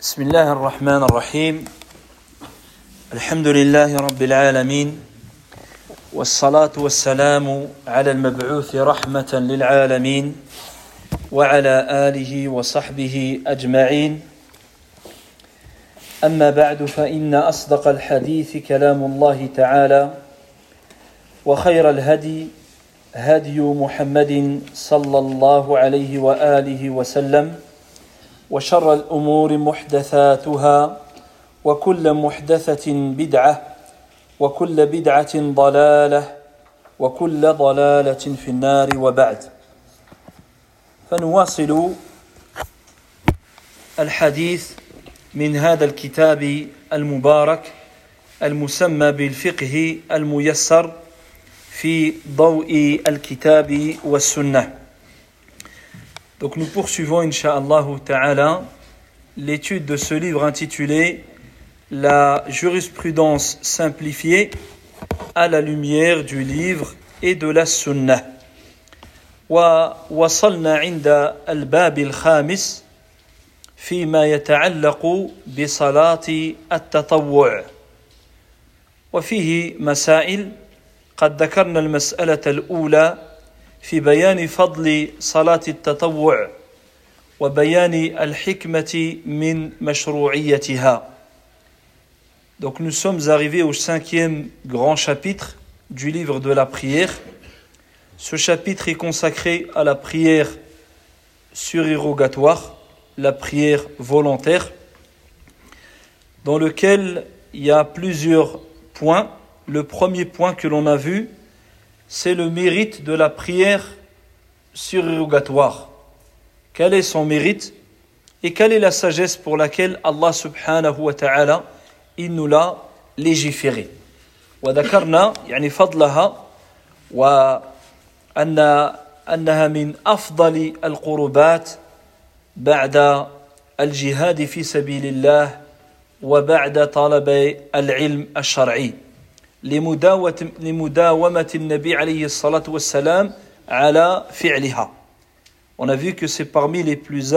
بسم الله الرحمن الرحيم. الحمد لله رب العالمين والصلاة والسلام على المبعوث رحمة للعالمين وعلى آله وصحبه أجمعين. أما بعد فإن أصدق الحديث كلام الله تعالى وخير الهدي هدي محمد صلى الله عليه وآله وسلم وشر الأمور محدثاتها وكل محدثة بدعة وكل بدعة ضلالة وكل ضلالة في النار وبعد. فنواصل الحديث من هذا الكتاب المبارك المسمى بالفقه الميسر في ضوء الكتاب والسنة. Donc nous poursuivons, Inch'Allah Ta'ala, l'étude de ce livre intitulé La jurisprudence simplifiée à la lumière du livre et de la Sunnah. ووصلنا عند الباب الخامس فيما يتعلق بصلاة التطوع وفيه مسائل قد ذكرنا المسألة الأولى في بيان فضل صلاة التطوع وبيان الحكمة من مشروعيتها Donc nous sommes arrivés au cinquième grand chapitre du livre de la prière. Ce chapitre est consacré à la prière surérogatoire, la prière volontaire, dans lequel il y a plusieurs points. Le premier point que l'on a vu, c'est le mérite de la prière surérogatoire. Quel est son mérite et quelle est la sagesse pour laquelle Allah subhanahu wa ta'ala il nous l'a légiféré. وذكرنا يعني فضلها وأن أنها من أفضل القربات بعد الجهاد في سبيل الله وبعد طلب العلم الشرعي. on a vu que c'est parmi les plus,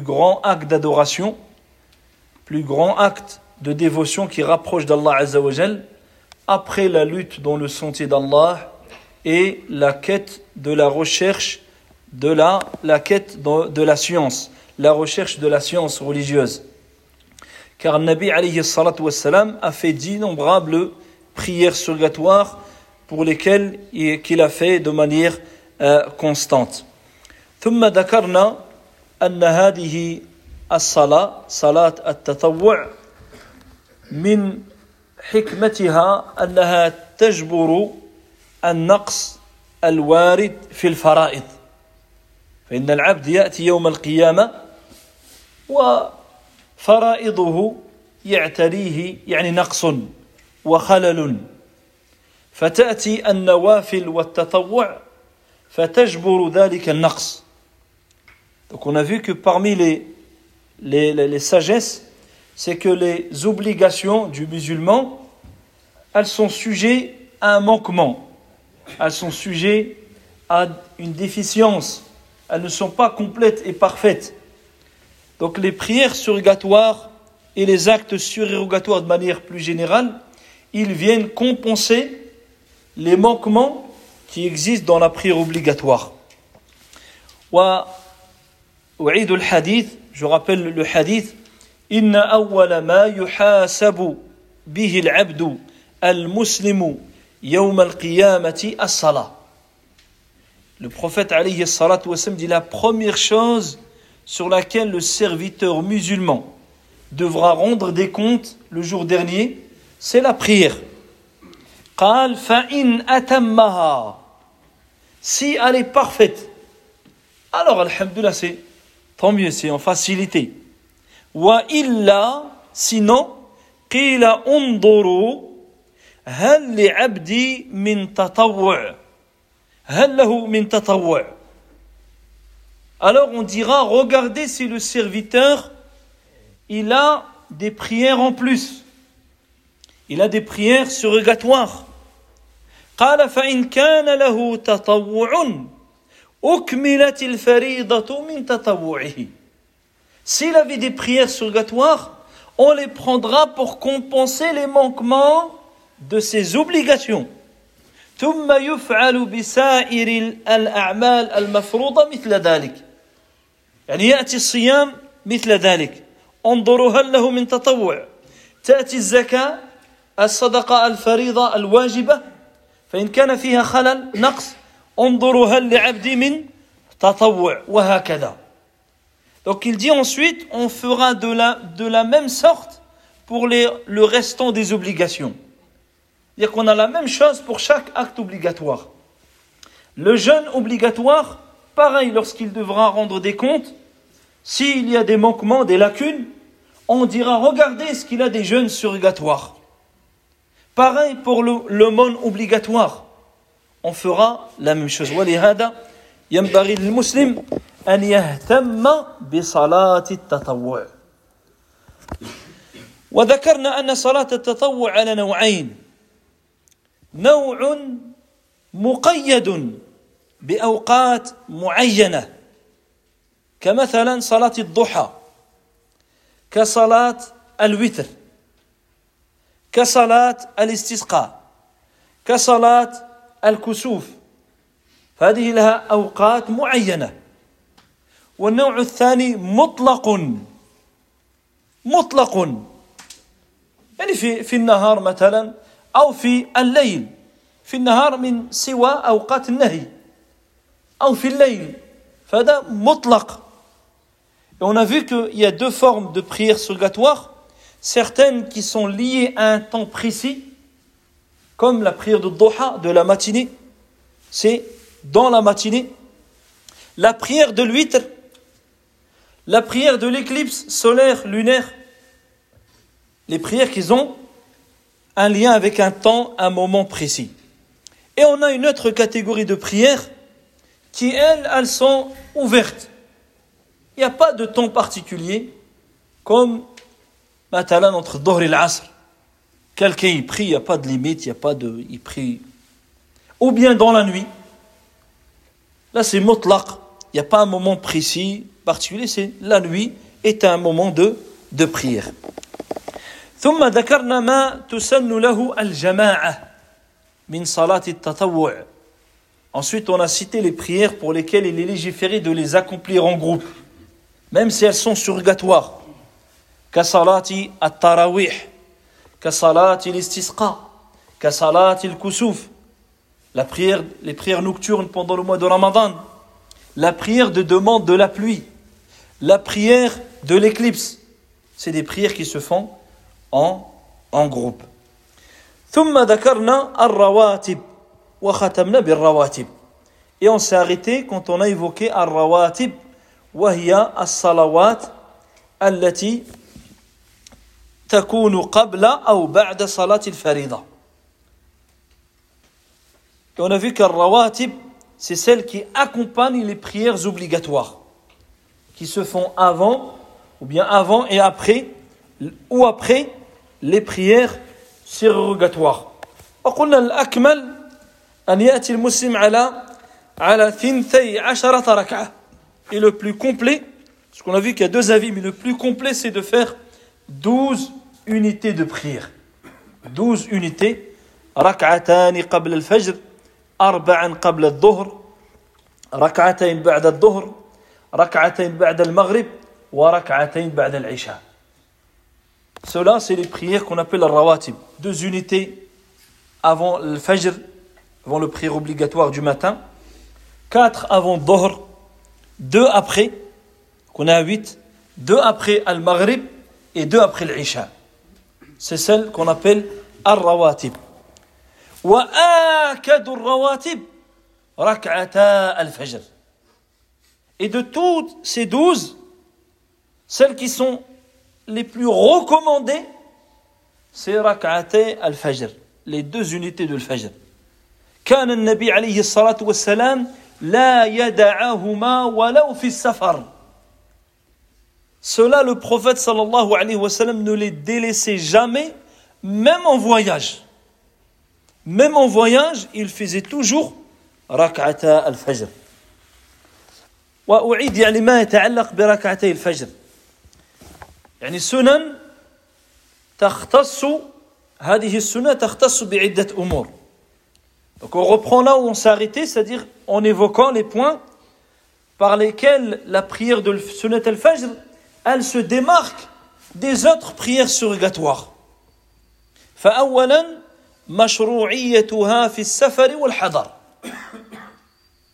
grands actes d'adoration, plus grands actes de dévotion qui rapprochent d'Allah Azzawajal après la lutte dans le sentier d'Allah et la quête de la recherche de la, la quête de, la science, la recherche de la science religieuse. Car Nabi alayhi a fait d'innombrables prières surgatoires pour lesquelles qu'il a fait de manière euh, constante. ثم ذكرنا أن هذه الصلاة صلاة التطوع من حكمتها أنها تجبر النقص الوارد في الفرائض فإن العبد يأتي يوم القيامة وفرائضه يعتريه يعني نقص وخلل فتأتي النوافل والتطوع فتجبر ذلك النقص Donc on a vu que parmi les, les, les, les sagesses, c'est que les obligations du musulman, elles sont sujettes à un manquement, elles sont sujettes à une déficience, elles ne sont pas complètes et parfaites. Donc les prières surrogatoires et les actes surérogatoires de manière plus générale, ils viennent compenser les manquements qui existent dans la prière obligatoire. وأعيد الحديث je rappelle le hadith إن أول ما يحاسب به العبد المسلم يوم القيامة الصلاة Le prophète alayhi salatu wasallam dit la première chose sur laquelle le serviteur musulman devra rendre des comptes le jour dernier, c'est la prière. قال فإن أتمها si elle est parfaite alors alhamdulillah c'est tant mieux c'est en facilité وإلا sinon قيل انظروا هل لعبدي من تطوع هل له من تطوع alors on dira regardez si le serviteur il a des prières en plus il a des prières surrogatoires قال فإن كان له تطوع أكملت الفريضة من تطوعه S'il avait des prières surgatoires, on les prendra pour compenser les manquements de ses obligations. ثم يفعل بسائر الأعمال المفروضة مثل ذلك يعني يأتي الصيام مثل ذلك انظروا هل له من تطوع تأتي الزكاة الصدقة الفريضة الواجبة فإن كان فيها خلل نقص انظروا هل لعبدي من تطوع وهكذا Donc il dit ensuite, on fera de la, de la même sorte pour les, le restant des obligations. C'est-à-dire qu'on a la même chose pour chaque acte obligatoire. Le jeûne obligatoire, pareil, lorsqu'il devra rendre des comptes, s'il y a des manquements, des lacunes, on dira regardez ce qu'il a des jeûnes surrogatoires. Pareil pour le, le obligatoire. On fera la même chose. ينبغي للمسلم أن يهتم بصلاة التطوع وذكرنا أن صلاة التطوع على نوعين نوع مقيد بأوقات معينة كمثلا صلاة الضحى كصلاة الوتر كصلاة الاستسقاء كصلاة الكسوف. فهذه لها أوقات معينة. والنوع الثاني مطلق مطلق. يعني في في النهار مثلا أو في الليل. في النهار من سوى أوقات النهي أو في الليل. فهذا مطلق. Et on a vu qu'il y a deux formes de prières surgatoires, certaines qui sont liées à un temps précis, comme la prière de Doha de la matinée, c'est dans la matinée, la prière de l'huître, la prière de l'éclipse solaire, lunaire, les prières qui ont un lien avec un temps, un moment précis. Et on a une autre catégorie de prières qui, elles, elles sont ouvertes. Il n'y a pas de temps particulier, comme Matalan entre Dohr et l'Asr. Quelqu'un y prie, il n'y a pas de limite, il n'y a pas de. Il prie. Ou bien dans la nuit. Là, c'est mutlaq. Il n'y a pas un moment précis, particulier, c'est la nuit est un moment de, de prière. ثم ذكرنا ما تسن له الجماعة من صلاة التطوع. Ensuite, on a cité les prières pour lesquelles il est légiféré de les accomplir en groupe, même si elles sont surgatoires. كصلاة التراويح كصلاة الاستسقاء كصلاة الكسوف la prière, les prières nocturnes pendant le mois de Ramadan, la prière de demande de la pluie, la prière de l'éclipse. C'est des prières qui se font en, en groupe. Et on s'est arrêté quand on a évoqué al-rawatib, وهي الصلوات التي تكون قبل أو بعد صلاة الفريضة. Et on a vu qu'un rawatib, c'est celle qui accompagne les prières obligatoires, qui se font avant, ou bien avant et après, ou après les prières surrogatoires. وقلنا الأكمل أن يأتي المسلم على على ثنتي عشرة ركعة. Et le plus complet, parce qu'on a vu qu'il y a deux avis, mais le plus complet, c'est de faire 12 unités de prière. 12 unités. ركعتان قبل الفجر أربعا قبل الظهر ركعتين بعد الظهر ركعتين بعد المغرب وركعتين بعد العشاء Cela, c'est les prières qu'on appelle la rawatib. Deux unités avant le fajr, avant le prière obligatoire du matin. Quatre avant Dohr. Deux après, qu'on a huit. Deux après al-maghrib et deux après l'isha. C'est celle qu'on appelle al-rawatib. وآكد الرواتب ركعتا الفجر Et de toutes ces douze, celles qui sont les plus recommandées, c'est rak'atay al-fajr, les deux unités de al-fajr. كان النبي عليه الصلاة والسلام لا يدعهما ولو في السفر. Cela, le prophète sallallahu alayhi wa sallam ne les délaissait jamais, même en voyage. Même en voyage, il faisait toujours ركعتا الفجر وأعيد يعني ما يتعلق بركعتي الفجر يعني سنن تختص هذه السنة تختص بعدة أمور Donc on reprend là où on s'est arrêté, c'est-à-dire en évoquant les points par lesquels la prière de Sunnat al-Fajr, elle se démarque des autres prières surrogatoires. فأولا مشروعيتها في السفر والحضر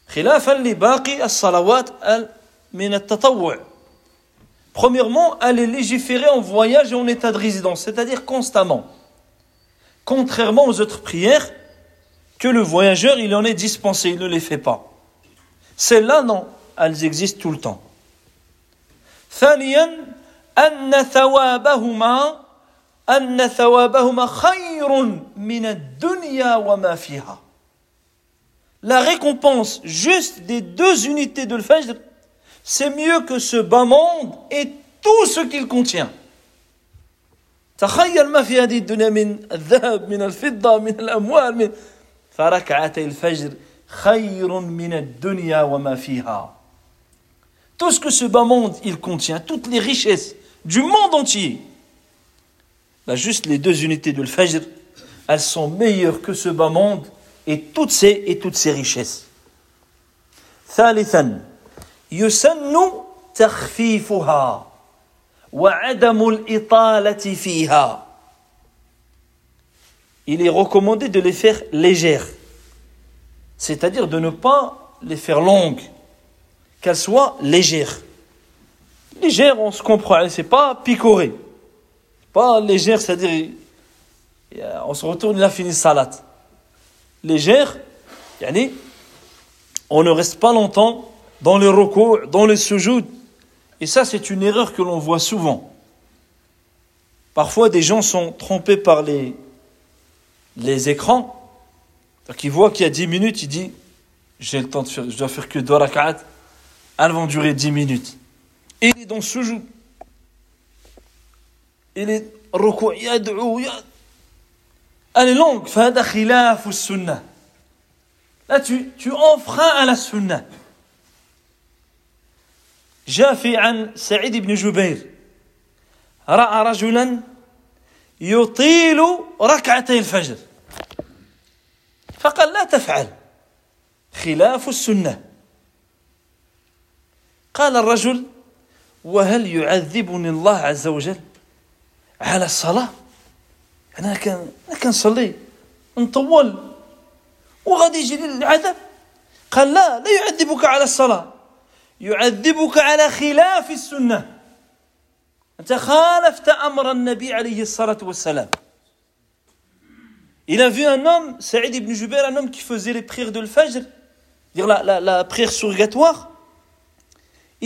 خلافا لباقي الصلوات من التطوع Premièrement, elle est légiférée en voyage et en état de résidence, c'est-à-dire constamment. Contrairement aux autres prières, que le voyageur, il en est dispensé, il ne les fait pas. Celles-là, non, elles existent tout le temps. ثانيا أن ثوابهما أن ثوابهما خير من الدنيا وما فيها. La récompense juste des deux unités de l'Fajr, c'est mieux que ce bas monde et tout ce qu'il contient. تخيل ما في هذه الدنيا من الذهب من الفضة من الأموال من فركعتي الفجر خير من الدنيا وما فيها Tout ce que ce bas monde il contient, toutes les richesses du monde entier, bah juste les deux unités de l'Fajr, elles sont meilleures que ce bas monde et toutes ces, et toutes ces richesses. ثالثا يسن تخفيفها وعدم الإطالة فيها il est recommandé de les faire légères, c'est-à-dire de ne pas les faire longues, qu'elles soient légères. Légères, on se comprend, c'est pas picoré. Pas légère, c'est-à-dire on se retourne, il a fini salade. Légère, on ne reste pas longtemps dans les recours, dans les sujouds. Et ça, c'est une erreur que l'on voit souvent. Parfois, des gens sont trompés par les, les écrans. Donc il voit qu'il y a 10 minutes, il dit J'ai le temps de faire, je dois faire que deux rak'at Elles vont durer 10 minutes. Et il est dans ce jour. Il est recours, yad'ou, yad. Elle est longue. فهذا خلاف السنة. Là, tu, tu enfreins à la sunna. جاء في عن سعيد بن جبير رأى رجلا يطيل ركعتي الفجر فقال لا تفعل خلاف السنة قال الرجل وهل يعذبني الله عز وجل على الصلاة؟ أنا كان أنا كنصلي نطول وغادي يجي العذاب. قال لا لا يعذبك على الصلاة يعذبك على خلاف السنة. أنت خالفت أمر النبي عليه الصلاة والسلام. Il a vu un homme, Saïd ibn Jubair, un homme qui faisait les prières de l'Fajr, dire la, la, la prière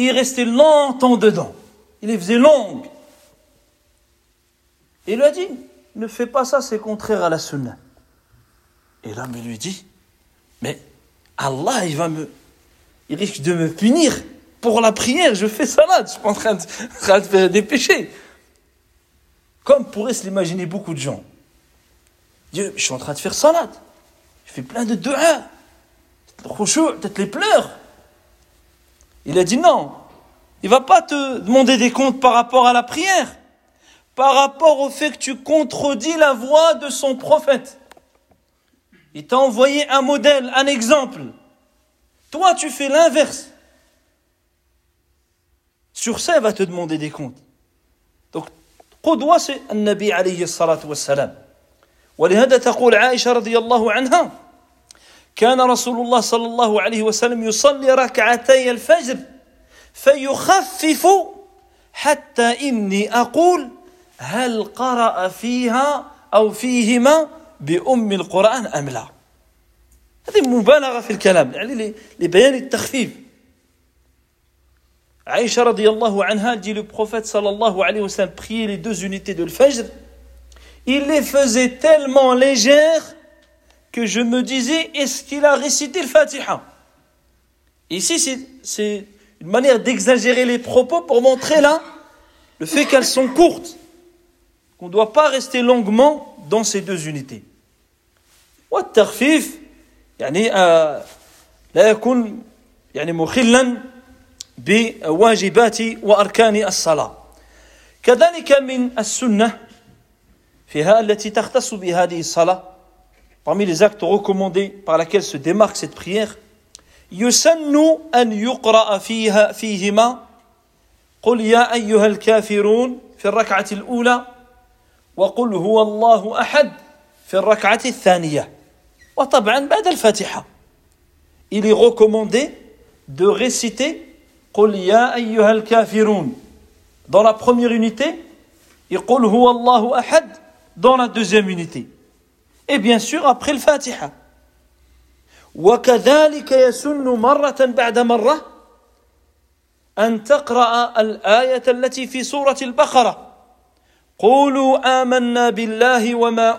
il restait longtemps dedans. Il les faisait longues. Et il lui a dit, ne fais pas ça, c'est contraire à la sunna. Et l'homme lui dit, mais Allah, il va me, il risque de me punir pour la prière, je fais salade, je suis en train de, en train de faire des péchés. Comme pourraient se l'imaginer beaucoup de gens. Dieu, je suis en train de faire salade. Je fais plein de dua. Peut-être les pleurs. Il a dit non. Il va pas te demander des comptes par rapport à la prière. Par rapport au fait que tu contredis la voix de son prophète. Il t'a envoyé un modèle, un exemple. Toi, tu fais l'inverse. Sur ça, il va te demander des comptes. Donc, قدوة c'est النبي عليه الصلاة والسلام. ولهذا تقول عائشة رضي الله عنها كان رسول الله صلى الله عليه وسلم يصلي ركعتي الفجر فيخفف حتى إني أقول هل قرأ فيها أو فيهما بأم القرآن أم لا. هذه مبالغة في الكلام يعني لبيان التخفيف. عائشة رضي الله عنها le prophète صلى الله عليه وسلم prier les deux unités de l'Fajr. Il les faisait tellement légères que je me disais, est-ce qu'il a récité le Fatiha Ici, c'est une manière d'exagérer les propos pour montrer là le fait qu'elles sont courtes, qu'on ne doit pas rester longuement dans ces deux unités. والتخفيف يعني لا يكون يعني مخلا بواجبات وأركان الصلاة كذلك من السنة فيها التي تختص بهذه الصلاة parmi les actes recommandés par laquelle se démarque cette prière يسن أن يقرأ فيها فيهما قل يا أيها الكافرون في الركعة الأولى وقل هو الله أحد في الركعة الثانية وطبعا بعد الفاتحة il est recommandé de réciter قل يا أيها الكافرون dans la première unité et قل هو الله أحد dans la deuxième unité Et bien sûr après le Fatiha وكذلك يسن مرة بعد مرة أن تقرأ الآية التي في سورة البقرة. قولوا آمنا بالله وما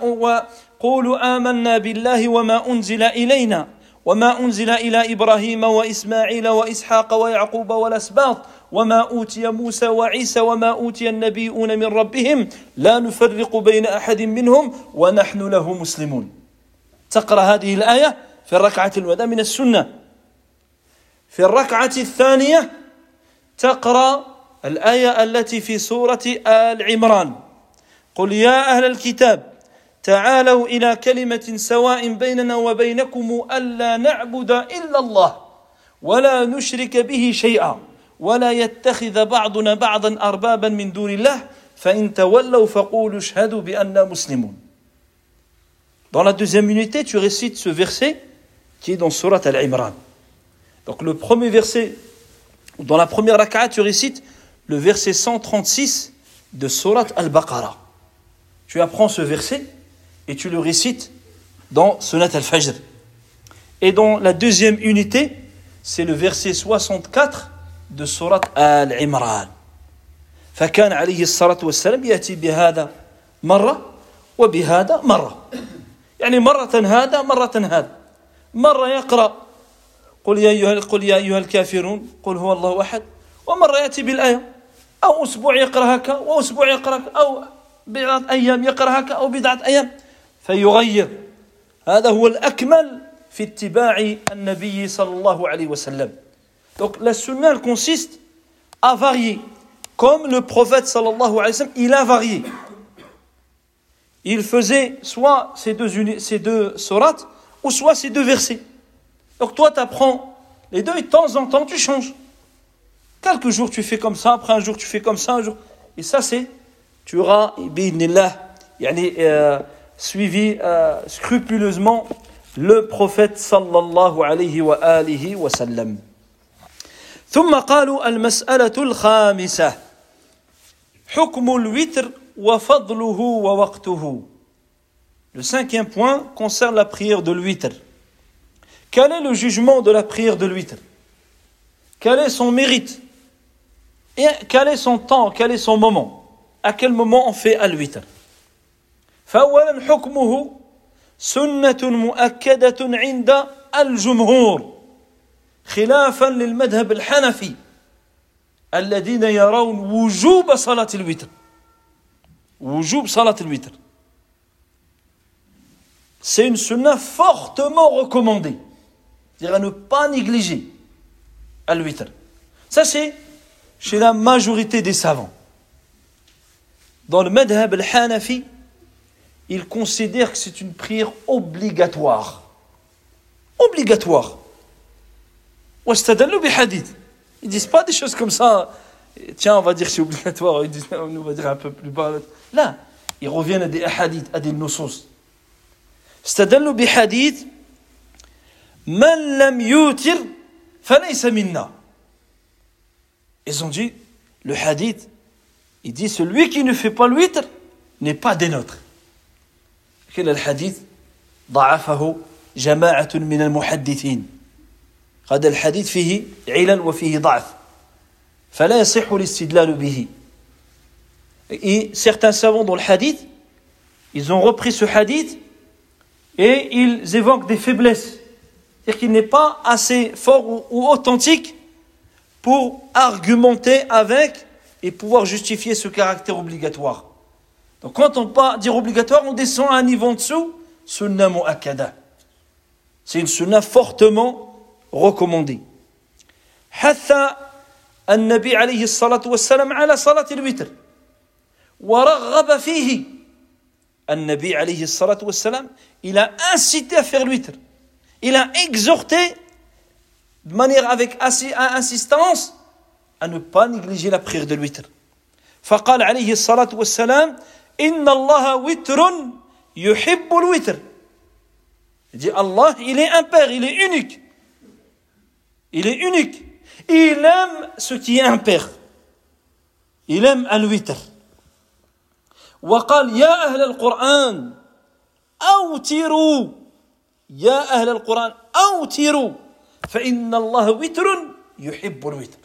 قولوا آمنا بالله وما أنزل إلينا. وما أنزل إلى إبراهيم وإسماعيل وإسحاق ويعقوب والأسباط. وما أوتي موسى وعيسى وما أوتي النبيون من ربهم لا نفرق بين أحد منهم ونحن له مسلمون. تقرأ هذه الآية في الركعة الأولى من السنة. في الركعة الثانية تقرأ الآية التي في سورة آل عمران. قل يا أهل الكتاب تعالوا إلى كلمة سواء بيننا وبينكم ألا نعبد إلا الله ولا نشرك به شيئا. ولا يتخذ بعضنا بعضا أربابا من دون الله فإن تولوا فقولوا اشهدوا بأننا مسلمون Dans la deuxième unité, tu récites ce verset qui est dans Surat Al-Imran. Donc le premier verset, dans la première rak'a, tu récites le verset 136 de Surat Al-Baqarah. Tu apprends ce verset et tu le récites dans Sunnat al-Fajr. Et dans la deuxième unité, c'est le verset 64 de Surat Al-Imran. فكان عليه الصلاة والسلام يأتي بهذا مرة وبهذا مرة. يعني مرة هذا مرة هذا. مرة يقرأ قل يا أيها قل يا أيها الكافرون قل هو الله أحد. ومرة يأتي بالآية أو أسبوع يقرأ هكا وأسبوع يقرأ أو بضعة أيام يقرأ هكا أو بضعة أيام. فيغير. هذا هو الأكمل في اتباع النبي صلى الله عليه وسلم. Donc la sunna elle consiste à varier. Comme le prophète sallallahu alayhi wa sallam il a varié. Il faisait soit ces deux, ces deux ou soit ces deux versets. Donc toi tu apprends les deux et de temps en temps tu changes. Quelques jours tu fais comme ça après un jour tu fais comme ça un jour. Et ça c'est tu auras yani euh, suivi euh, scrupuleusement le prophète sallallahu alayhi wa alihi wa sallam. ثم قالوا المسألة الخامسة حكم الوتر وفضله ووقته Le cinquième point concerne la prière de l'huître. Quel est le jugement de la prière de l'huître Quel est son mérite Et quel est son temps Quel est son moment À quel moment on fait à l'huître فأولا حكمه سنة مؤكدة عند الجمهور خلافا للمذهب الحنفي الذين يرون وجوب صلاة الوتر وجوب صلاة الوتر C'est une sunna fortement recommandée. C'est-à-dire à ne pas négliger al-witr. Ça c'est chez la majorité des savants. Dans le madhab al-hanafi, ils considèrent que c'est une prière obligatoire. Obligatoire. Ils disent pas des choses comme ça. Tiens, on va dire que c'est obligatoire. Ils disent, on va dire un peu plus bas. Là, ils reviennent à des hadiths, à des nosos. استدلوا بحديث من لم يوتر فليس منا Ils ont dit, le hadith, il dit celui qui ne fait pas le n'est pas des nôtres. كلا الحديث ضعفه جماعة من المحدثين هذا الحديث فيه علل وفيه ضعف فلا يصح الاستدلال به Et certains savants dans le hadith, ils ont repris ce hadith et ils évoquent des faiblesses. C'est-à-dire qu'il n'est pas assez fort ou, ou authentique pour argumenter avec et pouvoir justifier ce caractère obligatoire. Donc quand on pas dire obligatoire, on descend à un niveau en dessous, sunna mu'akkada. C'est une sunna fortement recommandée. حث النبي عليه الصلاة والسلام على صلاة الوتر ورغب فيه النبي عليه الصلاة والسلام il a incité à faire l'huître il a exhorté de manière avec insistance à ne pas négliger la prière de l'huître فقال عليه الصلاة والسلام إن الله وتر يحب الوتر Il dit Allah, il est impair, il est unique. Il est unique. Il aime ce qui est impair. Il aime al-witr. وقال يا أهل القرآن أوتروا يا أهل القرآن أوتروا فإن الله وتر يحب الوتر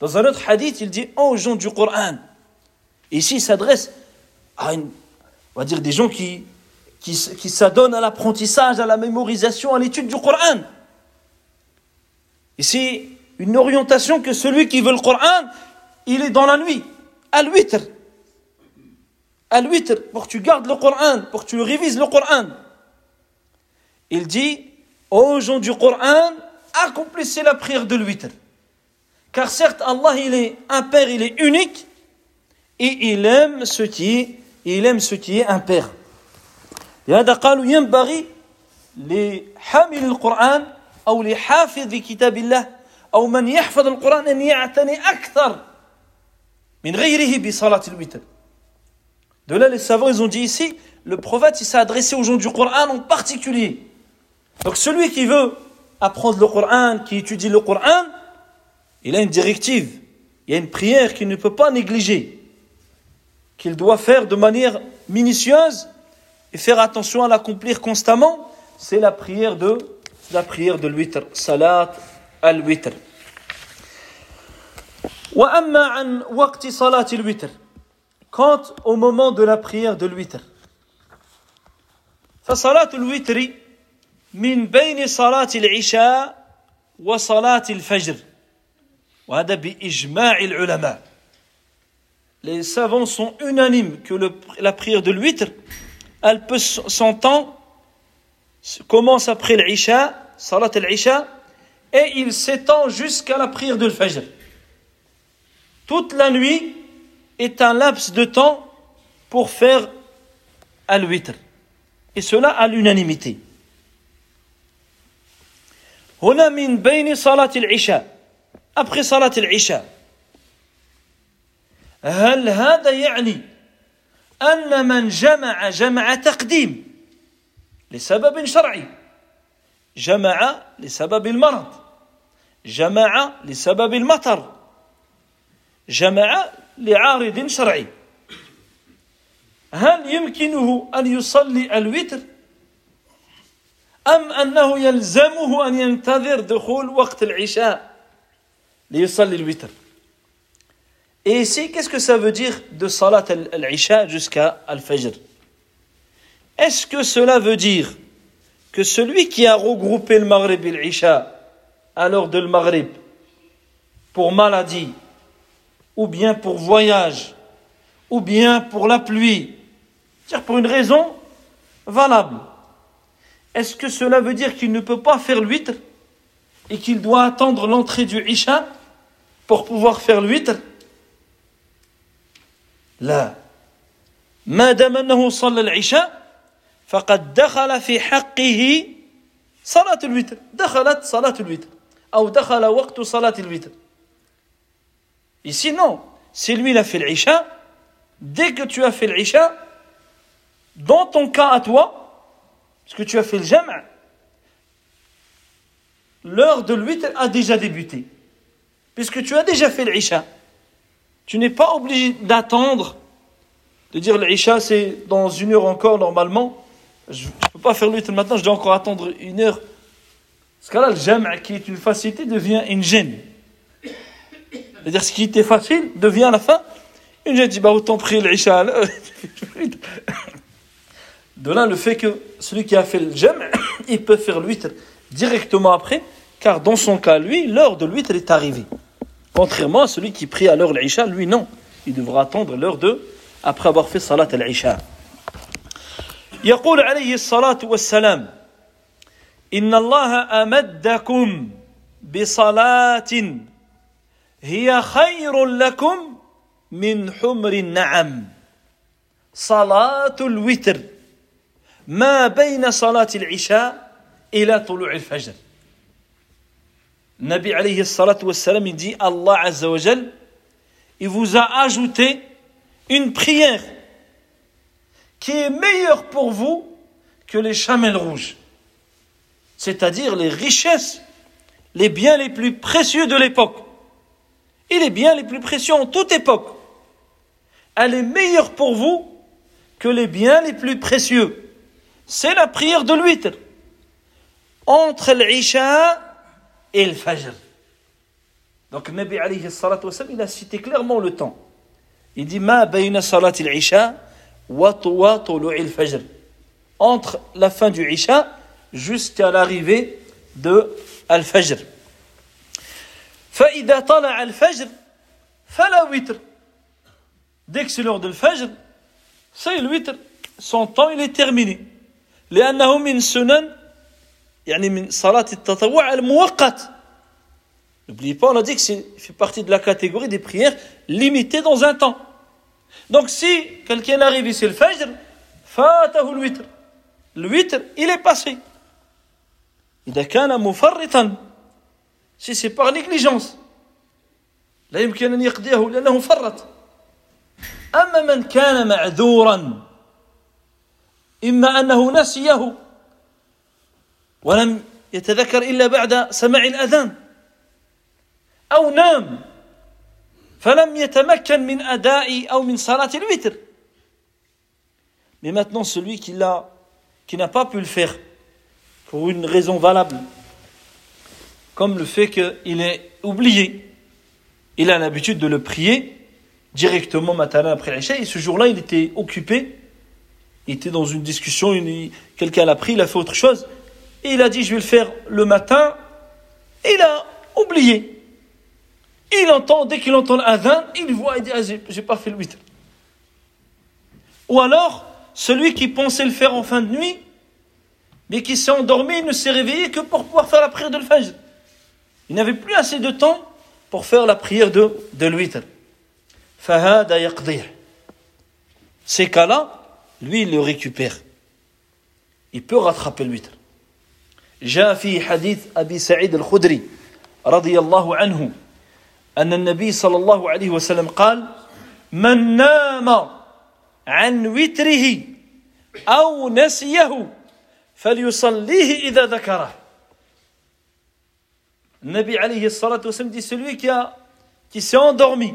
Dans un autre hadith, il dit aux gens du Coran. Ici, il s'adresse à une, on va dire des gens qui, qui, qui s'adonnent à l'apprentissage, à la mémorisation, à l'étude du Coran. Ici, une orientation que celui qui veut le Coran, il est dans la nuit, à l'huître. À l'huître, pour que tu gardes le Coran, pour que tu révises le Coran. Il dit aux gens du Coran, accomplissez la prière de l'huître. Car certes, Allah, il est impair, il est unique, et il aime ce qui est, il aime ce qui est impair. لهذا قالوا ينبغي لحامل القرآن أو لحافظ كتاب الله أو من يحفظ القرآن أن يعتني أكثر من غيره بصلاة الوتر. De là, les savants, ils ont dit ici, le prophète, il s'est adressé aux gens du Coran en particulier. Donc celui qui veut apprendre le Coran, qui étudie le Coran, il a une directive, il y a une prière qu'il ne peut pas négliger, qu'il doit faire de manière minutieuse et faire attention à l'accomplir constamment, c'est la prière de la prière de l'huître, salat al-witr. وأما عن وقت صلاة الوتر Quant au moment de la prière de l'huître فصلاة الوتر من بين صلاة العشاء وصلاة الفجر وهذا بإجماع العلماء Les savants sont unanimes que le, la prière de l'huître, elle peut s'entendre, commence après l'Isha, Salat al-Isha, et il s'étend jusqu'à la prière de l'Fajr. Toute la nuit est un laps de temps pour faire al-Witr. Et cela à l'unanimité. هنا من بين صلاة العشاء après صلاة العشاء هل هذا يعني أن من جمع جمع تقديم لسبب شرعي. جمع لسبب المرض. جمع لسبب المطر. جمع لعارض شرعي. هل يمكنه أن يصلي الوتر؟ أم أنه يلزمه أن ينتظر دخول وقت العشاء ليصلي الوتر؟ Et ici, qu'est-ce que ça veut dire de Salat al-Isha jusqu'à Al-Fajr? Est-ce que cela veut dire que celui qui a regroupé le Maghreb et l'Isha à l'heure de le Maghreb pour maladie, ou bien pour voyage, ou bien pour la pluie, c'est-à-dire pour une raison valable, est-ce que cela veut dire qu'il ne peut pas faire l'huître et qu'il doit attendre l'entrée du Isha pour pouvoir faire l'huître? Là. Madame فقد دخل في حقه صلاة الوتر دخلت صلاة الوتر أو دخل وقت صلاة الوتر Ici, non. Si lui, il a fait l'Isha, dès que tu as fait l'Isha, dans ton cas à toi, parce que tu as fait le jam', l'heure de l'huître a déjà débuté. Puisque tu as déjà fait l'Isha. Tu n'es pas obligé d'attendre, de dire l'Isha c'est dans une heure encore normalement. Je ne peux pas faire l'huître maintenant, je dois encore attendre une heure. Parce que là, le jam' qui est une facilité devient une gêne. C'est-à-dire ce qui était facile devient à la fin une gêne. Dit, bah autant prier l'Isha. De là, le fait que celui qui a fait le jam', il peut faire l'huître directement après, car dans son cas, lui, l'heure de l'huître est arrivée. Contrairement à celui qui prie à l'heure l'Isha, lui non. Il devra attendre l'heure de, après avoir fait salat al-Isha. يقول عليه الصلاة والسلام إن الله أمدكم بصلاة هي خير لكم من حمر النعم. صلاة الوتر ما بين صلاة العشاء إلى طلوع الفجر. Nabi alayhi salatu wassalam, il dit Allah azza wa il vous a ajouté une prière qui est meilleure pour vous que les chamelles rouges. C'est-à-dire les richesses, les biens les plus précieux de l'époque. Et les biens les plus précieux en toute époque. Elle est meilleure pour vous que les biens les plus précieux. C'est la prière de l'huître. Entre l'Isha et le Fajr. Donc, Nabi alayhi salatu il a cité clairement le temps. Il dit Ma salat al-Isha Entre la fin du Isha jusqu'à l'arrivée de Al-Fajr. فإذا طلع الفجر فلا وتر dès que c'est l'heure de l'Fajr c'est le witr son temps il est terminé لأنه من سنن يعني من صلاة التطوع المؤقت N'oubliez pas, on a dit que c'est fait partie de la catégorie des prières limitées dans un temps. Donc si quelqu'un arrive ici le Fajr, witr. Le witr, il est passé. إذا كان مفرطا si c'est par négligence لا يمكن أن يقضيه لأنه فرط أما من كان معذورا إما أنه نسيه ولم يتذكر إلا بعد سماع الأذان أو نام فلم يتمكن من أداء أو من صلاة الوتر Mais maintenant, celui qui n'a qui pas pu le faire pour une raison valable, comme le fait qu'il est oublié, il a l'habitude de le prier directement matin après l'Isha, et ce jour-là, il était occupé, il était dans une discussion, quelqu'un l'a pris, il a fait autre chose, et il a dit, je vais le faire le matin, et il a oublié. Il entend, dès qu'il entend l'adhan, il voit, il dit, ah, j'ai pas fait le 8. Ou alors, celui qui pensait le faire en fin de nuit, mais qui s'est endormi, il ne s'est réveillé que pour pouvoir faire la prière de l'Fajr. Il n'avait plus assez de temps pour faire la prière de, de l'huître. Fahada yaqdir. Ces cas-là, lui, il le récupère. Il peut rattraper l'huître. جاء في حديث أبي سعيد الخدري رضي الله عنه أن النبي صلى الله عليه وسلم قال من نام عن وتره أو نسيه فليصليه إذا ذكره Nabi alayhi salatu wasallam dit celui qui, a, qui s'est endormi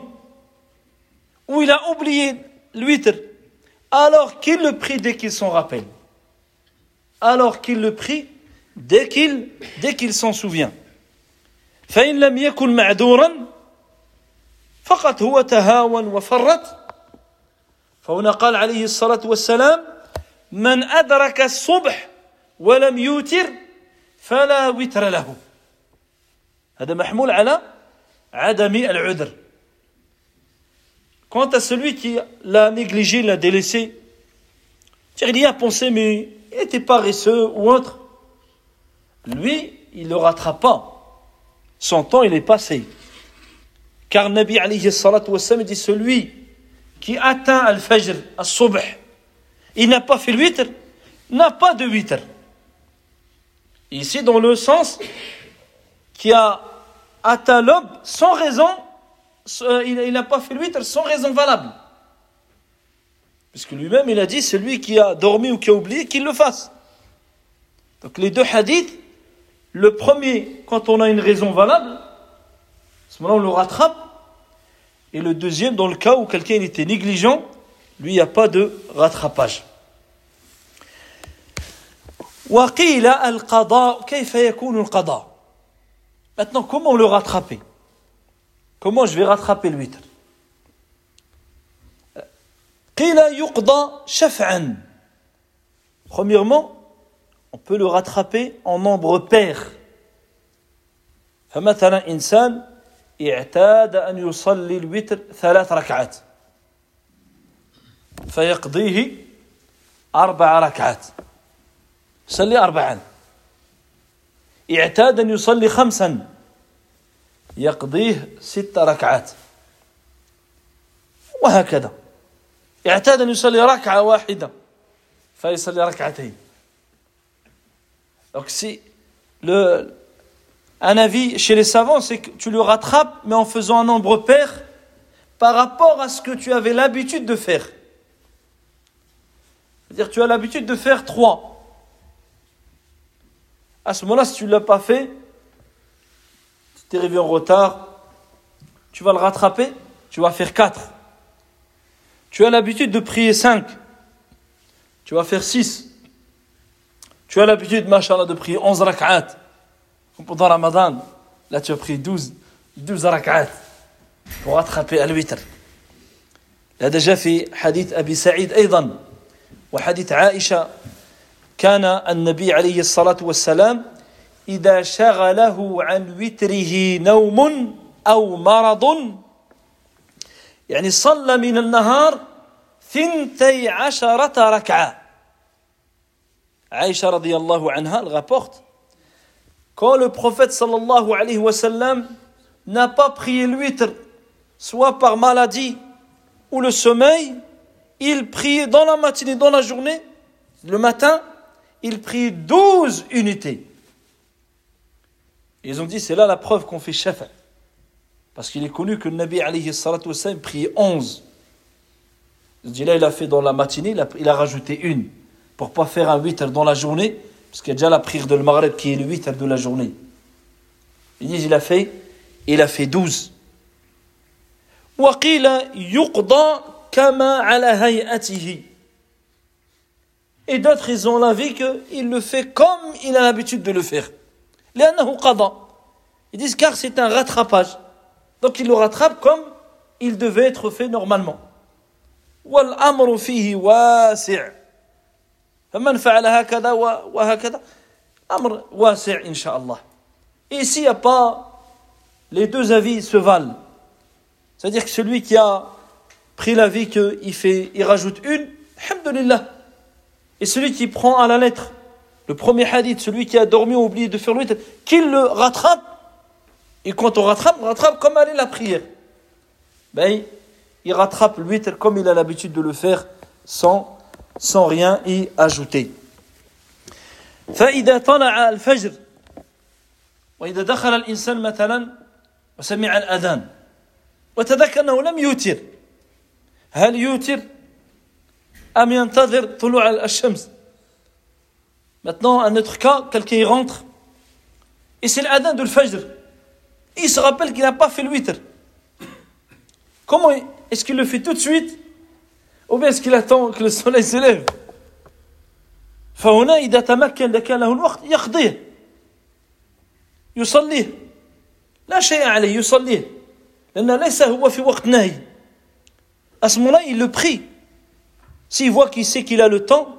ou il a oublié l'huître alors qu'il le prie dès qu'il s'en rappelle. Alors qu'il le prie dès qu'il dès qu'il s'en souvient. فإن لم يكن معذورا فقط هو تهاون وفرط فهنا قال عليه الصلاة والسلام من أدرك الصبح ولم يوتر فلا وتر له هذا محمول على عدم العذر Quant à celui qui l'a négligé, l'a délaissé, il y a pensé, mais il était paresseux ou autre, lui, il ne le rattrape pas. Son temps, il est passé. Car Nabi alayhi salatu wassalam dit celui qui atteint al-fajr, al-subh, il n'a pas fait le n'a pas de witr. Ici, dans le sens qui a atteint l'aube sans raison, euh, il n'a pas fait l'huître sans raison valable. Puisque lui-même, il a dit, celui qui a dormi ou qui a oublié, qu'il le fasse. Donc les deux hadiths, le premier, quand on a une raison valable, ce moment-là, on le rattrape. Et le deuxième, dans le cas où quelqu'un était négligent, lui, il n'y a pas de rattrapage. وقيل القضاء كيف يكون القضاء Maintenant, comment le rattraper Comment je vais rattraper le witr Premièrement, on peut le rattraper en nombre pair. فمثلا إنسان اعتاد أن يصلي الوتر ثلاث ركعات فيقضيه أربع ركعات. يصلي أربعا. اعتاد أن يصلي خمسا يقضيه ست ركعات. وهكذا. اعتاد أن يصلي ركعة واحدة فيصلي ركعتين. Si le, un avis chez les savants, c'est que tu le rattrapes, mais en faisant un nombre pair par rapport à ce que tu avais l'habitude de faire. C'est-à-dire tu as l'habitude de faire trois. À ce moment-là, si tu ne l'as pas fait, tu t'es arrivé en retard, tu vas le rattraper, tu vas faire quatre. Tu as l'habitude de prier cinq, tu vas faire six. Tu as l'habitude, machallah, de prier 11 rak'at. pendant Ramadan, là tu as pris 12, 12 rak'at pour attraper al witr. Il a déjà fait hadith Abi Saïd Aydan, ou hadith Aïcha, كان النبي عليه الصلاة والسلام إذا شغله عن وتره نوم أو مرض يعني صلى من النهار ثنتي عشرة ركعة عائشة رضي الله عنها الغابورت quand le prophète sallallahu alayhi wa sallam n'a pas prié l'huître soit par maladie ou le sommeil il priait dans la matinée dans la journée le matin il prie 12 unités. Ils ont dit c'est là la preuve qu'on fait chef parce qu'il est connu que le Nabi alayhi salatu sallam priait 11 ils là il a fait dans la matinée il a, il a rajouté une pour pas faire un 8 dans la journée, parce qu'il y a déjà la prière de le Maghreb qui est le 8 de la journée. Ils disent il a fait, il a fait 12. Et d'autres, ils ont l'avis qu'il le fait comme il a l'habitude de le faire. Ils disent car c'est un rattrapage. Donc il le rattrape comme il devait être fait normalement. فمن فعل هكذا وهكذا أمر واسع إن شاء الله Et s'il n'y a pas, les deux avis se valent. C'est-à-dire que celui qui a pris l'avis qu'il fait, il rajoute une, alhamdulillah. Et celui qui prend à la lettre le premier hadith, celui qui a dormi ou oublié de faire l'huître, qu'il le rattrape. Et quand on rattrape, on rattrape comme aller la prière. Ben, il rattrape l'huître comme il a l'habitude de le faire sans sans rien y ajouter. فإذا طلع الفجر وإذا دخل الإنسان مثلا وسمع الأذان وتذكر أنه لم يوتر هل يوتر أم ينتظر طلوع الشمس Maintenant, un autre cas, quelqu'un rentre et c'est l'adhan de l'fajr. Il se rappelle qu'il n'a pas fait le witr. Comment est-ce qu'il le fait tout de suite ou bien est-ce qu'il attend que le soleil se lève فهنا إذا تمكن لكان له الوقت يقضيه يصليه لا شيء عليه يصليه لأن ليس هو في وقت نهي à ce moment-là il le prie s'il voit qu'il sait qu'il a le temps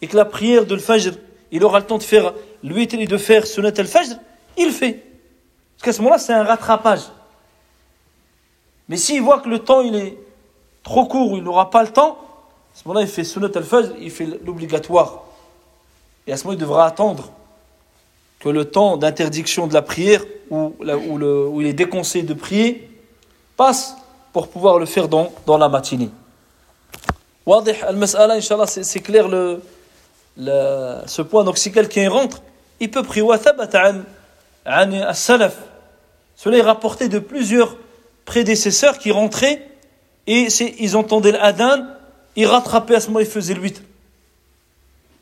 et que la prière de l'Fajr il aura le temps de faire l'huître et de faire sunnat al-Fajr il fait parce qu'à ce moment-là c'est un rattrapage mais s'il voit que le temps il est trop court il n'aura pas le temps, à ce moment-là, il fait sunnat al-fajr, il fait l'obligatoire. Et à ce moment, il devra attendre que le temps d'interdiction de la prière, où, où, il est déconseillé de prier, passe pour pouvoir le faire dans, dans la matinée. al-mas'ala, c'est clair le, ce point. Donc si quelqu'un rentre, il peut prier. salaf Cela est rapporté de plusieurs prédécesseurs qui rentraient et ils entendaient l'adhan, ils rattrapaient à ce moment, ils faisaient l'huître.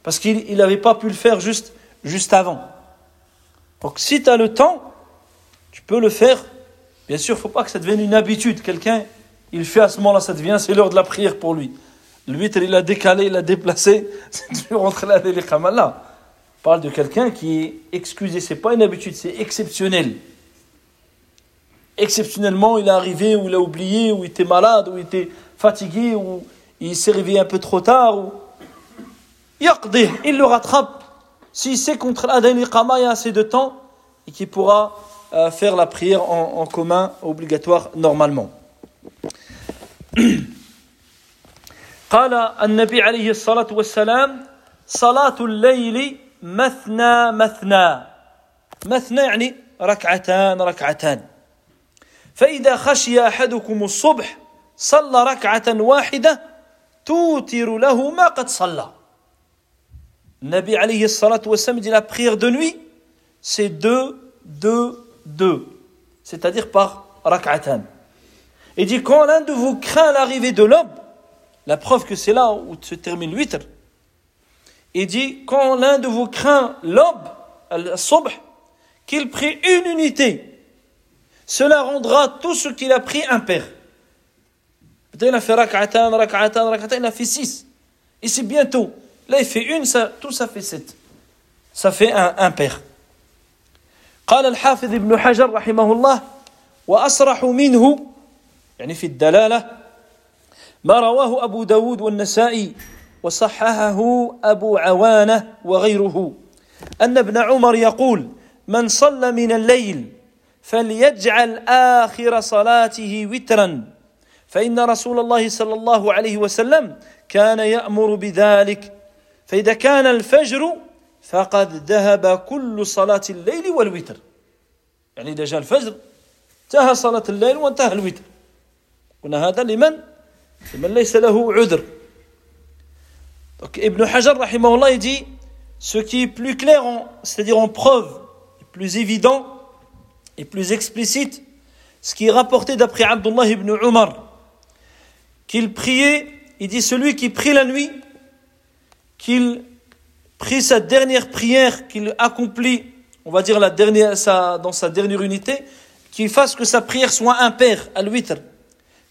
Parce qu'il n'avait pas pu le faire juste, juste avant. Donc si tu as le temps, tu peux le faire. Bien sûr, il ne faut pas que ça devienne une habitude. Quelqu'un, il fait à ce moment-là, ça devient, c'est l'heure de la prière pour lui. L'huître, il a décalé, il a déplacé, c'est toujours entre là, les là. On parle de quelqu'un qui est excusé, c'est pas une habitude, c'est exceptionnel exceptionnellement il est arrivé ou il a oublié ou il était malade ou il était fatigué ou il s'est réveillé un peu trop tard ou il le rattrape s'il sait contre l'adhan iqama il y a assez de temps et qu'il pourra euh, faire la prière en, en commun obligatoire normalement قال النبي عليه الصلاة والسلام صلاة الليل مثنى مثنى مثنى يعني ركعتان ركعتان فإذا خشي أحدكم الصبح صلى ركعة واحدة توتر له ما قد صلى Nabi alayhi salatu wassalam dit la prière de nuit, c'est deux, deux, deux. C'est-à-dire par rak'atan. Et dit quand l'un de vous craint l'arrivée de l'aube, la preuve que c'est là où se termine l'huître, il dit quand l'un de vous craint l'aube, al-subh, qu'il prie une unité, cela rendra tout ce qu'il a pris impair. Peut-être il a fait rak'atan, rak'atan, rak'atan, il a fait six. Et c'est bientôt. Là, il fait une, ça, tout ça fait sept. Ça fait un impair. قال الحافظ ابن حجر رحمه الله وأصرح منه يعني في الدلالة ما رواه أبو داود والنسائي وصححه أبو عوانة وغيره أن ابن عمر يقول من صلى من الليل فليجعل آخر صلاته وترا. فإن رسول الله صلى الله عليه وسلم كان يأمر بذلك. فإذا كان الفجر فقد ذهب كل صلاة الليل والوتر. يعني إذا جاء الفجر انتهى صلاة الليل وانتهى الوتر. قلنا هذا لمن؟ لمن ليس له عذر. Ibn Hajar rahimahullah il dit ce qui est plus clair c'est-à-dire en preuve plus évident et plus explicite ce qui est rapporté d'après Abdullah ibn Umar qu'il priait il dit celui qui prie la nuit qu'il prie sa dernière prière, qu'il accomplit, on va dire dans sa dernière unité, qu'il fasse que sa prière soit impaire, à l'huître.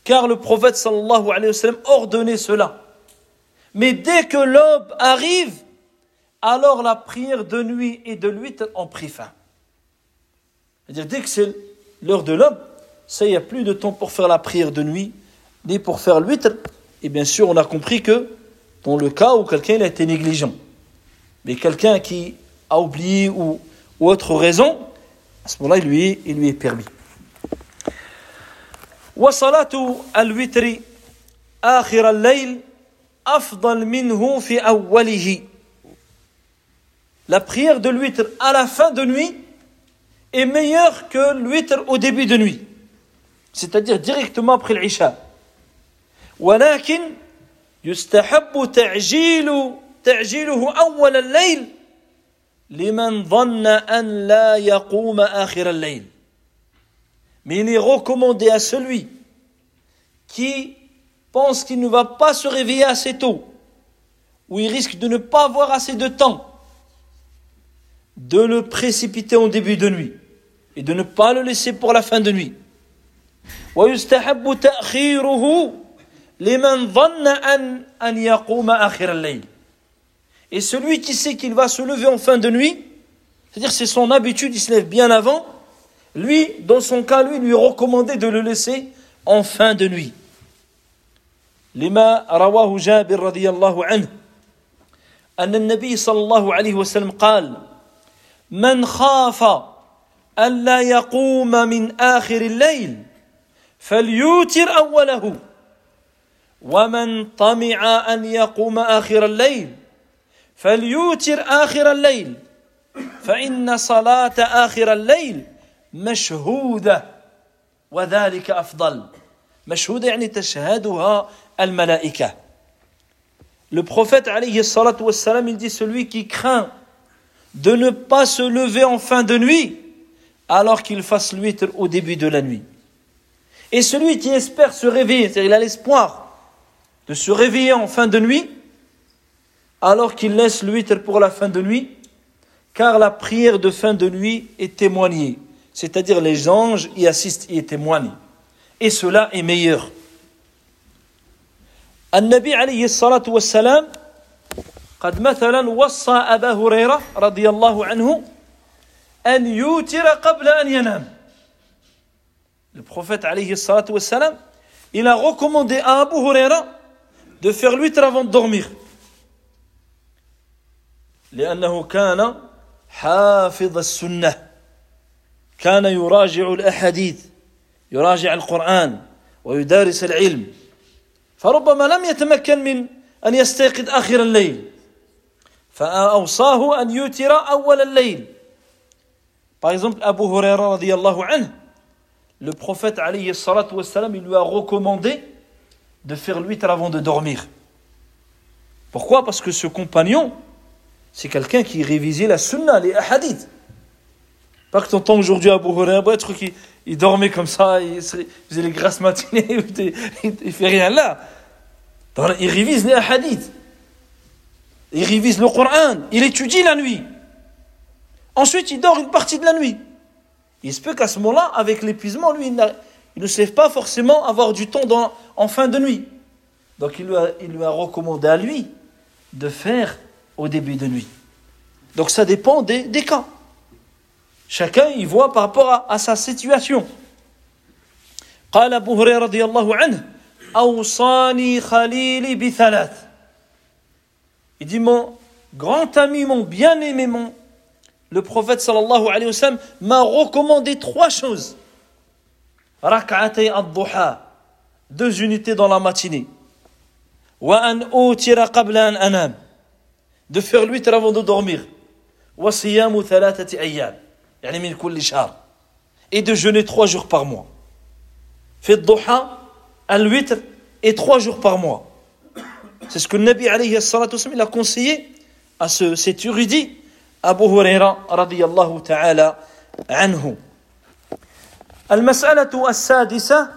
Car le prophète sallallahu alayhi wa sallam ordonnait cela. Mais dès que l'aube arrive, alors la prière de nuit et de l'huître en prit fin. C'est-à-dire, dès que c'est l'heure de l'aube, ça, il n'y a plus de temps pour faire la prière de nuit, ni pour faire l'huître. Et bien sûr, on a compris que dans le cas où quelqu'un a été négligent. Mais quelqu'un qui a oublié ou, ou autre raison, à ce moment-là, il lui est, il lui est permis. وصلاة الوتر آخر الليل أفضل منه في أوله La prière de l'huître à la fin de nuit est meilleure que l'huître au début de nuit. C'est-à-dire directement après l'Isha. ولكن يستحب تعجيل تعجيله أول الليل لمن ظن أن لا يقوم آخر الليل Mais il est recommandé à celui qui pense qu'il ne va pas se réveiller assez tôt, ou il risque de ne pas avoir assez de temps, de le précipiter en début de nuit et de ne pas le laisser pour la fin de nuit. ويستحب تأخيره لمن ظن أن أن يقوم آخر الليل Et celui qui sait qu'il va se lever en fin de nuit, c'est-à-dire c'est son habitude, il se lève bien avant, lui, dans son cas, lui, lui recommandait de le laisser en fin de nuit. لما رواه جابر رضي الله عنه أن النبي صلى الله عليه وسلم قال من خاف ألا يقوم من آخر الليل فليوتر أوله. ومن طمع أن يقوم آخر الليل فليوتر آخر الليل. فإن صلاة آخر الليل مشهودة وذلك أفضل. مشهودة يعني تشهدها الملائكة. Le prophète alayhi salatu wassalam, il dit celui qui craint de ne pas se lever en fin de nuit alors qu'il fasse l'huître au début de la nuit. Et celui qui espère se réveiller, c'est-à-dire il a l'espoir de se réveiller en fin de nuit, alors qu'il laisse l'huître pour la fin de nuit, car la prière de fin de nuit est témoignée, c'est-à-dire les anges y assistent et y témoignent. Et cela est meilleur. النبي عليه الصلاة والسلام قد مثلا وصى أبا هريرة رضي الله عنه أن يوتر قبل أن ينام. Prophète alayhi الصلاة والسلام a recommandé à Abu Huraira de faire l'huître avant de dormir. لأنه كان حافظ السنة. كان يراجع الأحاديث يراجع القرآن ويدارس العلم. فربما لم يتمكن من أن يستيقظ آخر الليل. فأوصاه أن يوتر أول الليل. Par exemple, Abu Huraira radiallahu anhu, le prophète alayhi il lui a recommandé de faire l'huître avant de dormir. Pourquoi? Parce que ce compagnon, c'est quelqu'un qui révisait la sunna, les hadiths. Pas que tu entends aujourd'hui à Huraira, il dormait comme ça, il faisait les grasses matinées, il ne fait rien là. Il révise les hadiths. Il révise le Coran, il étudie la nuit. Ensuite, il dort une partie de la nuit. Il se peut qu'à ce moment-là, avec l'épuisement, lui, il ne sait pas forcément avoir du temps dans, en fin de nuit. Donc il lui, a, il lui a recommandé à lui de faire au début de nuit. Donc ça dépend des, des cas. Chacun y voit par rapport à, à sa situation. قال أبو هريرة رضي الله عنه أوصاني خليلي بثلاث Il dit mon grand ami, mon bien-aimé, mon le prophète sallallahu alayhi wa sallam m'a recommandé trois choses. Rak'atay ad-duha, deux unités dans la matinée. Wa an utira qabla an anam, de faire l'huître avant de dormir. Wa siyamu thalathati ayyam, yani min kulli shahr. Et de jeûner trois jours par mois. Fait duha, al-witr, et trois jours par mois. C'est ce que le Nabi alayhi salatu wa a conseillé à ce, cet érudit أبو هريرة رضي الله تعالى عنه المسألة السادسة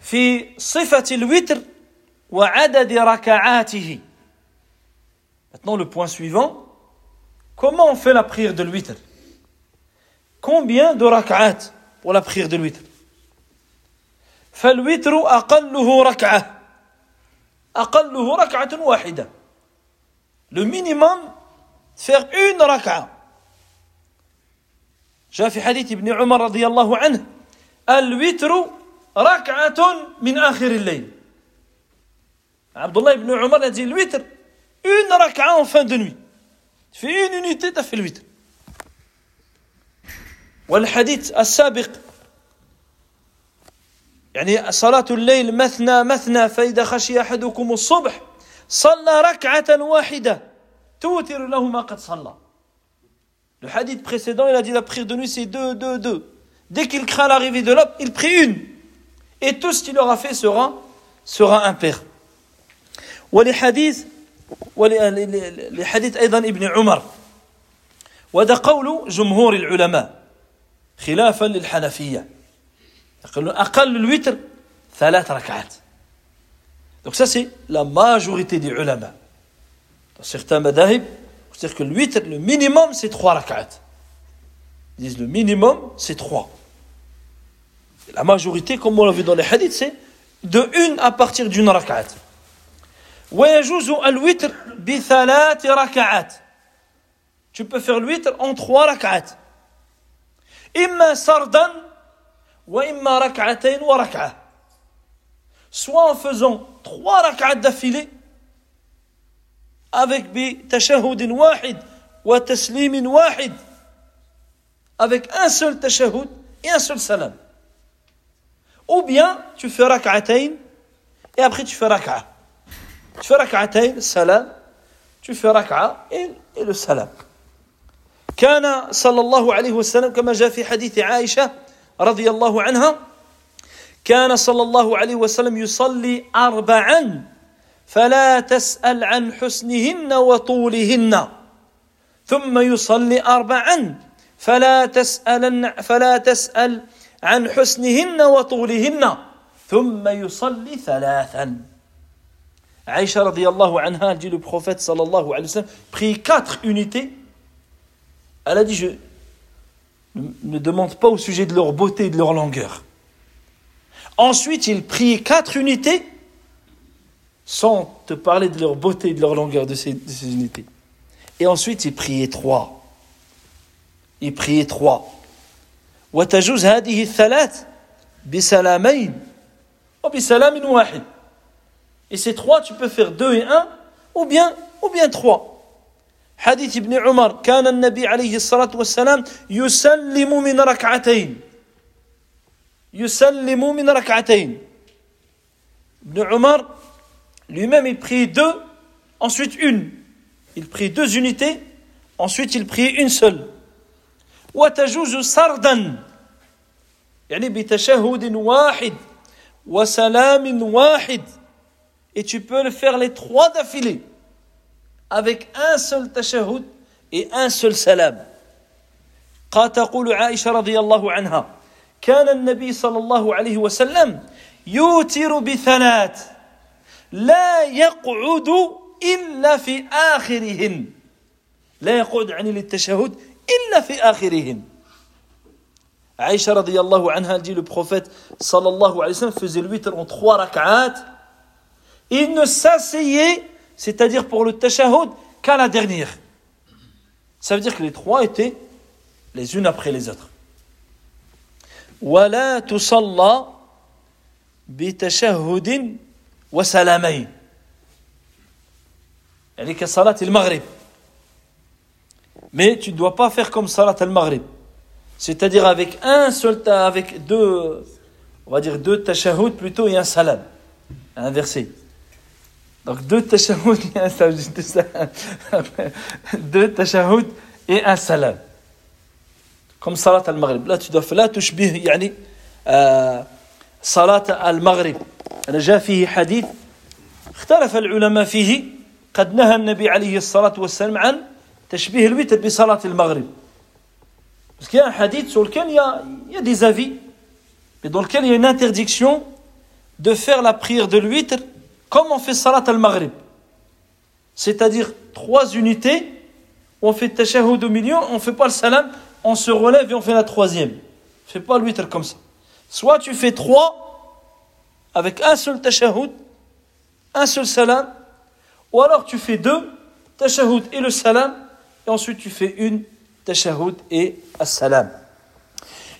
في صفة الوتر وعدد ركعاته Maintenant le point suivant comment on fait la prière de l'huître Combien de rak'at pour la prière de l'huître فالوتر أقله ركعة أقله ركعة واحدة Le minimum faire une raka'a. جاء في حديث ابن عمر رضي الله عنه الوتر ركعة من آخر الليل. عبد الله بن عمر dit الوتر une raka'a en fin de nuit. tu fais une unité tu as fait le witr والحديث السابق يعني صلاة الليل مثنى مثنى فإذا خشي أحدكم الصبح صلى ركعة واحدة. Le hadith précédent, il a dit la prière de nuit, c'est deux, deux, deux. Dès qu'il craint l'arrivée de l'homme, il prie une. Et tout ce qu'il aura fait sera, sera impair. ولحديث لحديث أيضا ابن عمر وهذا قول جمهور العلماء خلافا للحنفية أقل الوتر ثلاث ركعات Donc ça c'est la majorité des ulama. Dans certains madahib, c'est-à-dire que le le minimum, c'est trois rak'at. Ils disent le minimum, c'est trois. La majorité, comme on l'a vu dans les hadiths, c'est de une à partir d'une rak'at. Tu peux faire l'huître en trois rak'at. Imma sardan wa imma rak'atayn wa rak'a. Soit en faisant trois rak'at d'affilée, avec بتشهد واحد وتسليم واحد avec un seul tashahhud et un seul salam. Ou bien tu fais rak'atayn et après tu fais rak'a. Tu fais rak'atayn, salam, tu fais rak'a et, et le salam. كان صلى الله عليه وسلم كما جاء في حديث عائشة رضي الله عنها كان صلى الله عليه وسلم يصلي أربعا فلا تسأل عن حسنهن وطولهن. ثم يصلي أربعا. فلا تسأل فلا تسأل عن حسنهن وطولهن. ثم يصلي ثلاثا. عائشة رضي الله عنها جي لو بروفيت صلى الله عليه وسلم بري 4 unités. Elle a dit je ne demande pas au sujet de leur beauté et de leur longueur ensuite il prie 4 unités. sans te parler de leur beauté et de leur longueur de ces, de ces unités. Et ensuite, il priait trois. Il priait trois. وتجوز هذه الثلاث بسلامين وبسلام واحد. Et ces trois, tu peux faire deux et un, ou bien, ou bien trois. حديث ابن عمر كان النبي عليه الصلاة والسلام يسلم من ركعتين يسلم من ركعتين ابن عمر lui-même, il prie deux, ensuite une. Il prie deux unités, ensuite il prie une seule. وتجوز سردا يعني بتشهد واحد وسلام واحد et tu peux le faire les trois d'affilée avec un seul tashahhud et un seul salam قال تقول عائشة رضي الله عنها كان النبي صلى الله عليه وسلم يوتر بثلاث لا يقعد إلا في آخرهن لا يقعد عن للتشهد إلا في آخرهن Aïcha radiallahu anha dit le prophète sallallahu alayhi wa sallam faisait le en trois rak'at. Il ne s'asseyait, c'est-à-dire pour le tashahhud, qu'à la dernière. Ça veut dire que les trois étaient les unes après les autres. ولا تصلى بتشهد وسلامين يعني كصلاة المغرب mais tu ne dois pas faire comme salat al-maghrib c'est-à-dire avec un seul avec deux on va dire deux tashahhud plutôt et un salam inversé donc deux tashahhud et un salam deux tashahhud et un salam comme salat al-maghrib là tu dois faire là تشبه يعني آه صلاة المغرب أنا جاء فيه حديث اختلف العلماء فيه قد نهى النبي عليه الصلاة والسلام عن تشبيه الوتر بصلاة المغرب Parce qu'il y a un hadith sur lequel il y a, il y a des avis, mais dans lequel il y a une interdiction de faire la prière de l'huître comme on fait salat al-maghrib. C'est-à-dire trois unités, on fait tashahhud au milieu, on ne fait pas le salam, on se relève et on fait la troisième. On ne fait pas l'huître comme ça. Soit tu fais trois avec un seul tashahhud, un seul salam, ou alors tu fais deux, tashahhud et le salam, et ensuite tu fais une, tashahhud et as-salam.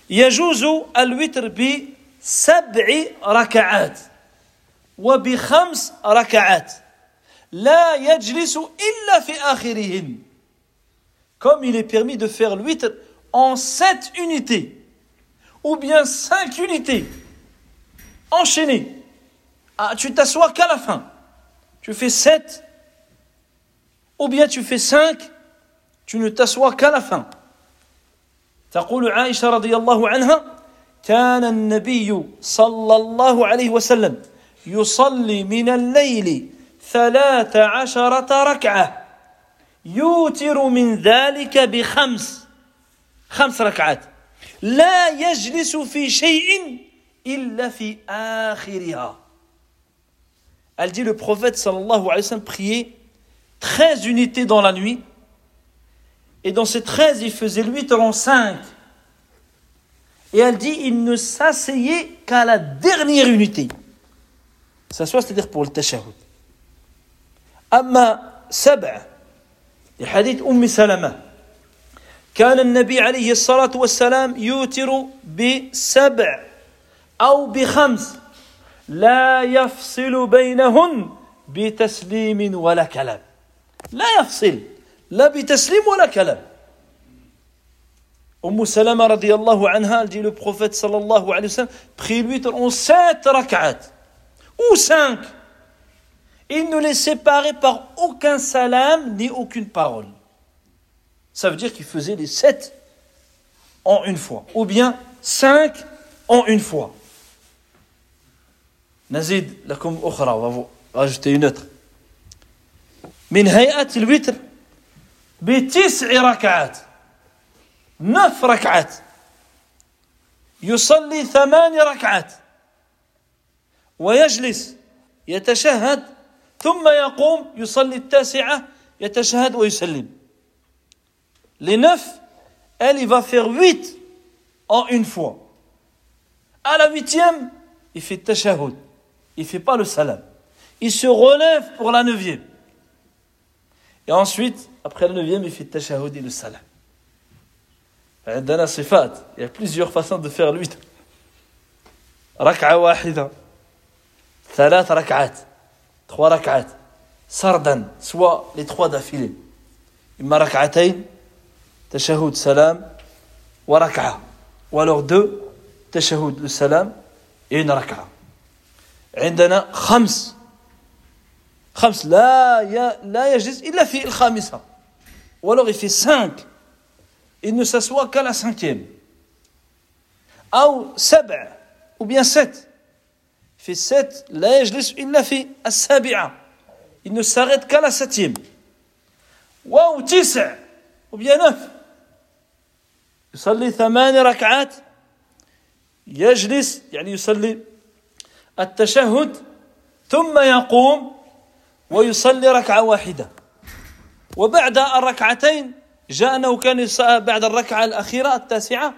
Yajouzu al-witr bi sab'i raka'at, wa bi khams raka'at. La yajlisu illa fi akhirihin. Comme il est permis de faire l'huître en sept unités, ou bien cinq unités enchaînées ah, tu t'assois qu'à la fin tu fais sept ou bien tu fais cinq tu ne t'assois qu'à la fin. تقول عائشة رضي الله عنها كان النبي صلى الله عليه وسلم يصلي من الليل ثلاث عشرة ركعة يوتر من ذلك بخمس خمس ركعات لا يجلس في شيء إلا في آخرها Elle dit le prophète sallallahu alayhi wa sallam priait 13 unités dans la nuit Et dans ces 13, il faisait lui en 5. Et elle dit, il ne s'asseyait qu'à la dernière unité. S'assoit, c'est-à-dire pour le tashahhud. أما سبع لحديث أم سلمة كان النبي عليه الصلاة والسلام يوتر بسبع أو بخمس لا يفصل بينهن بتسليم ولا كلام لا يفصل لا بتسليم ولا كلام Umm Salama radiallahu anha, elle dit le prophète sallallahu alayhi wa sallam, prie lui en sept rak'at, ou cinq. Il ne les séparait par aucun salam ni aucune parole. Ça veut dire qu'il faisait les sept en une fois, ou bien cinq en une fois. نزيد لكم أخرى واجتي نتر من هيئة الوتر بتسع ركعات. نف ركعات. يصلي ثمان ركعات. ويجلس يتشهد ثم يقوم يصلي التاسعة يتشهد ويسلم. لنف elle va faire huit en une fois. À la huitième il fait tashahud il ne fait pas le salam. Il se relève pour la neuvième. Et ensuite, après la neuvième, il fait tashahud et le salam. Il y a plusieurs façons de faire l'huit. Rak'a wahida. Thalat rak'at. Trois rak'at. Sardan. Soit les trois d'affilée. Imma rak'atayn. Tashahud salam. Wa rak'a. Ou alors deux. Tashahud le salam. Et une rak'a. عندنا خمس خمس لا لا يجلس إلا في alors il fait cinq, il ne s'assoit qu'à la. Ou سبع, ou bien sept. fait 7 لا يجلس إلا في السابعة il ne s'arrête qu'à la septième واو تسع ou bien neuf يصلي ثمان ركعات يجلس يعني يصلي التشهد ثم يقوم ويصلي ركعة واحدة وبعد الركعتين جاء أنه كان بعد الركعة الأخيرة التاسعة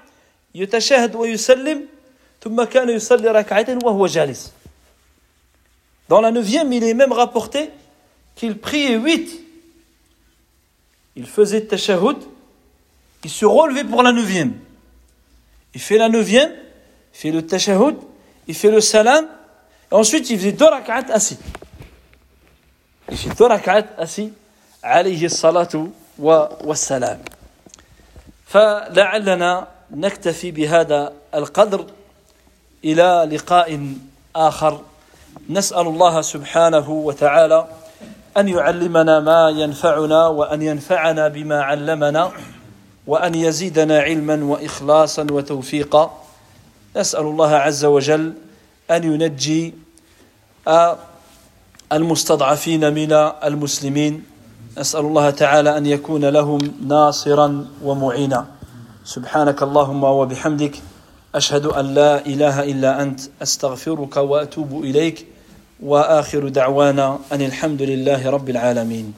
يتشهد ويسلم ثم كان يصلي ركعتين وهو جالس Dans la neuvième, il est même rapporté qu'il priait huit. Il faisait tashahud, il se relevait pour la neuvième. Il fait la neuvième, il fait le tashahud, il fait le salam, ensuite il faisait deux rak'at assis. Il fait deux rak'at assis, alayhi salatu wa salam. فلعلنا نكتفي بهذا القدر إلى لقاء آخر نسأل الله سبحانه وتعالى أن يعلمنا ما ينفعنا وأن ينفعنا بما علمنا وأن يزيدنا علما وإخلاصا وتوفيقا نسأل الله عز وجل أن ينجي المستضعفين من المسلمين. نسأل الله تعالى أن يكون لهم ناصرا ومعينا. سبحانك اللهم وبحمدك أشهد أن لا إله إلا أنت أستغفرك وأتوب إليك وآخر دعوانا أن الحمد لله رب العالمين.